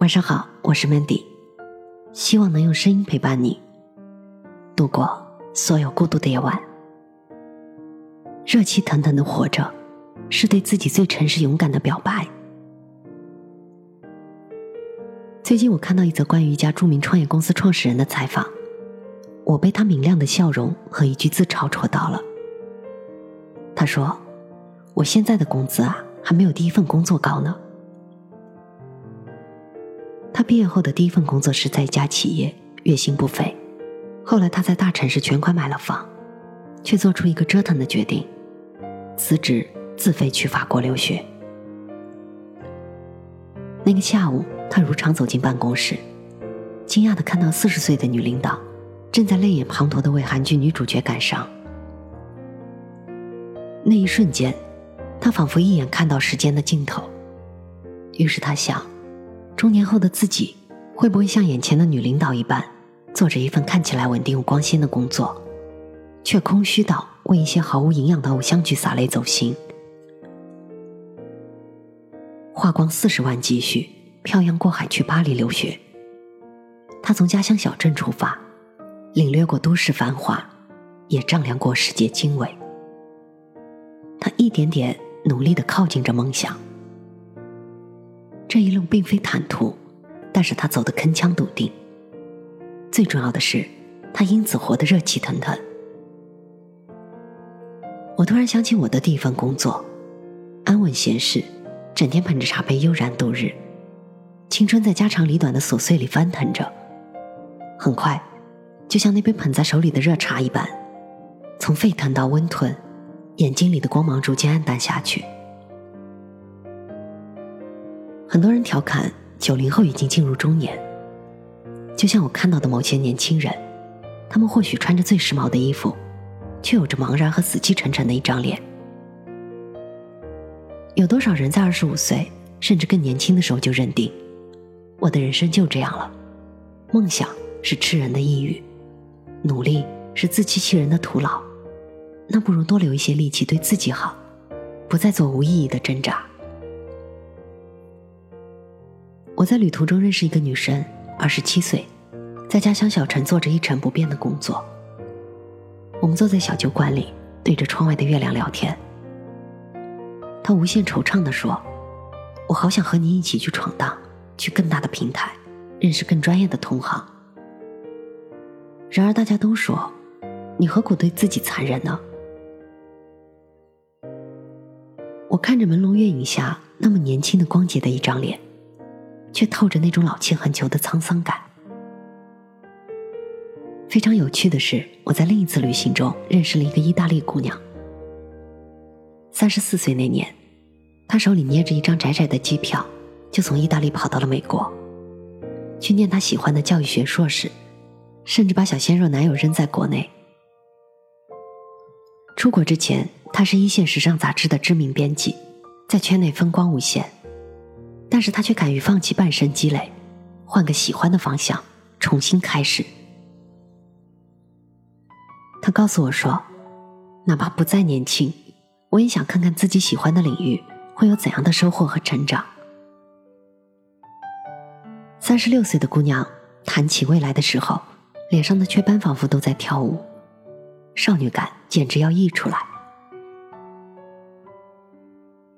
晚上好，我是 Mandy，希望能用声音陪伴你度过所有孤独的夜晚。热气腾腾的活着，是对自己最诚实勇敢的表白。最近我看到一则关于一家著名创业公司创始人的采访，我被他明亮的笑容和一句自嘲戳到了。他说：“我现在的工资啊，还没有第一份工作高呢。”他毕业后的第一份工作是在一家企业，月薪不菲。后来他在大城市全款买了房，却做出一个折腾的决定，辞职自费去法国留学。那个下午，他如常走进办公室，惊讶的看到四十岁的女领导正在泪眼滂沱的为韩剧女主角感伤。那一瞬间，他仿佛一眼看到时间的尽头，于是他想。中年后的自己，会不会像眼前的女领导一般，做着一份看起来稳定又光鲜的工作，却空虚到为一些毫无营养的偶像剧洒泪走心？花光四十万积蓄，漂洋过海去巴黎留学。他从家乡小镇出发，领略过都市繁华，也丈量过世界经纬。他一点点努力的靠近着梦想。这一路并非坦途，但是他走得铿锵笃定。最重要的是，他因此活得热气腾腾。我突然想起我的第一份工作，安稳闲适，整天捧着茶杯悠然度日，青春在家长里短的琐碎里翻腾着。很快，就像那杯捧在手里的热茶一般，从沸腾到温吞，眼睛里的光芒逐渐暗淡下去。很多人调侃九零后已经进入中年，就像我看到的某些年轻人，他们或许穿着最时髦的衣服，却有着茫然和死气沉沉的一张脸。有多少人在二十五岁甚至更年轻的时候就认定，我的人生就这样了，梦想是吃人的抑郁，努力是自欺欺人的徒劳，那不如多留一些力气对自己好，不再做无意义的挣扎。我在旅途中认识一个女生，二十七岁，在家乡小城做着一成不变的工作。我们坐在小酒馆里，对着窗外的月亮聊天。她无限惆怅地说：“我好想和你一起去闯荡，去更大的平台，认识更专业的同行。”然而大家都说：“你何苦对自己残忍呢？”我看着朦胧月影下那么年轻的光洁的一张脸。却透着那种老气横秋的沧桑感。非常有趣的是，我在另一次旅行中认识了一个意大利姑娘。三十四岁那年，她手里捏着一张窄窄的机票，就从意大利跑到了美国，去念她喜欢的教育学硕士，甚至把小鲜肉男友扔在国内。出国之前，她是一线时尚杂志的知名编辑，在圈内风光无限。但是他却敢于放弃半生积累，换个喜欢的方向，重新开始。他告诉我说：“哪怕不再年轻，我也想看看自己喜欢的领域会有怎样的收获和成长。”三十六岁的姑娘谈起未来的时候，脸上的雀斑仿佛都在跳舞，少女感简直要溢出来，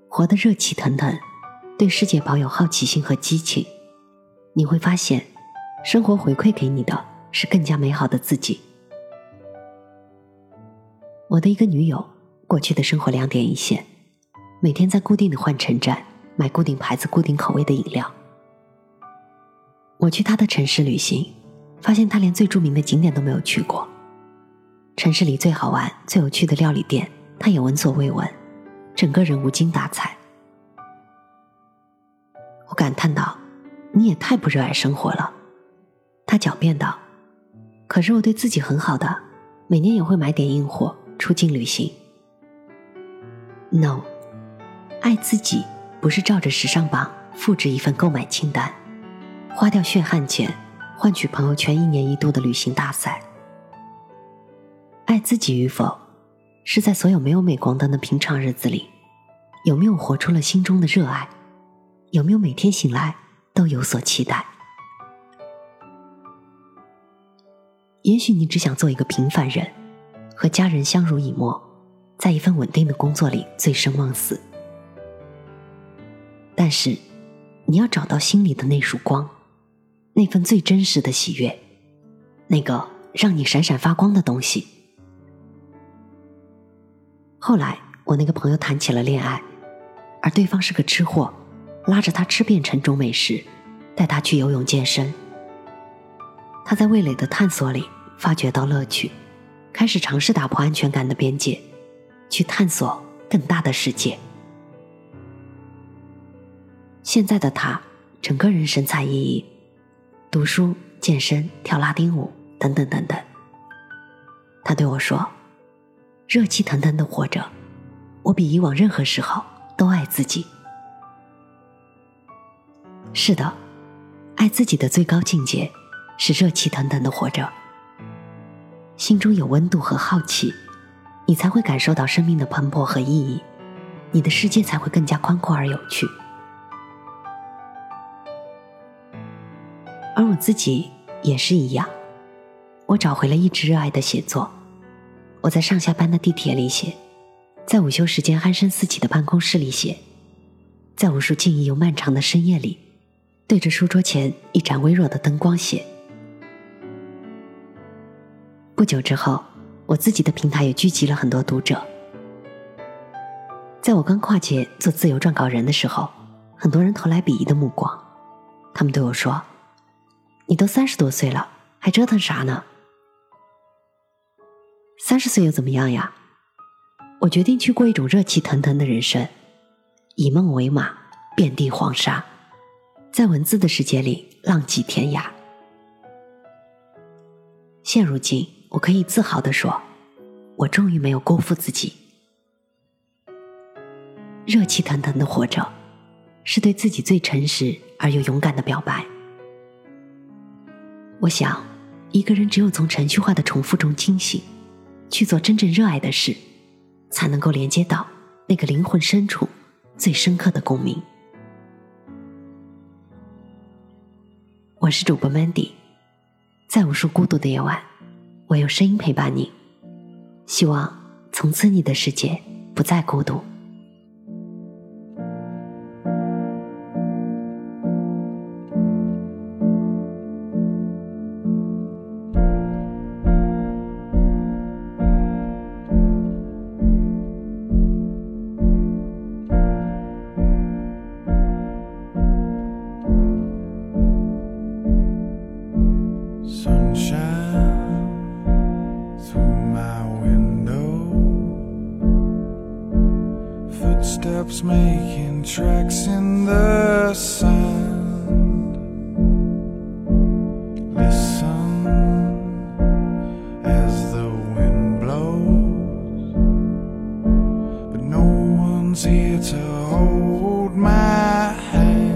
活得热气腾腾。对世界保有好奇心和激情，你会发现，生活回馈给你的是更加美好的自己。我的一个女友，过去的生活两点一线，每天在固定的换乘站买固定牌子、固定口味的饮料。我去她的城市旅行，发现她连最著名的景点都没有去过，城市里最好玩、最有趣的料理店，她也闻所未闻，整个人无精打采。我感叹道：“你也太不热爱生活了。”他狡辩道：“可是我对自己很好的，每年也会买点硬货出境旅行。”No，爱自己不是照着时尚榜复制一份购买清单，花掉血汗钱换取朋友圈一年一度的旅行大赛。爱自己与否，是在所有没有镁光灯的平常日子里，有没有活出了心中的热爱。有没有每天醒来都有所期待。也许你只想做一个平凡人，和家人相濡以沫，在一份稳定的工作里醉生梦死。但是，你要找到心里的那束光，那份最真实的喜悦，那个让你闪闪发光的东西。后来，我那个朋友谈起了恋爱，而对方是个吃货，拉着他吃遍城中美食，带他去游泳健身。他在味蕾的探索里发掘到乐趣，开始尝试打破安全感的边界，去探索更大的世界。现在的他，整个人神采奕奕，读书、健身、跳拉丁舞，等等等等。他对我说：“热气腾腾的活着，我比以往任何时候都爱自己。”是的，爱自己的最高境界是热气腾腾的活着。心中有温度和好奇，你才会感受到生命的蓬勃和意义，你的世界才会更加宽阔而有趣。而我自己也是一样，我找回了一直热爱的写作。我在上下班的地铁里写，在午休时间鼾声四起的办公室里写，在无数静谧又漫长的深夜里，对着书桌前一盏微弱的灯光写。不久之后，我自己的平台也聚集了很多读者。在我刚跨界做自由撰稿人的时候，很多人投来鄙夷的目光，他们对我说。你都三十多岁了，还折腾啥呢？三十岁又怎么样呀？我决定去过一种热气腾腾的人生，以梦为马，遍地黄沙，在文字的世界里浪迹天涯。现如今，我可以自豪的说，我终于没有辜负自己。热气腾腾的活着，是对自己最诚实而又勇敢的表白。我想，一个人只有从程序化的重复中惊醒，去做真正热爱的事，才能够连接到那个灵魂深处最深刻的共鸣。我是主播 Mandy，在无数孤独的夜晚，我用声音陪伴你，希望从此你的世界不再孤独。Footsteps making tracks in the sand. Listen as the wind blows, but no one's here to hold my hand.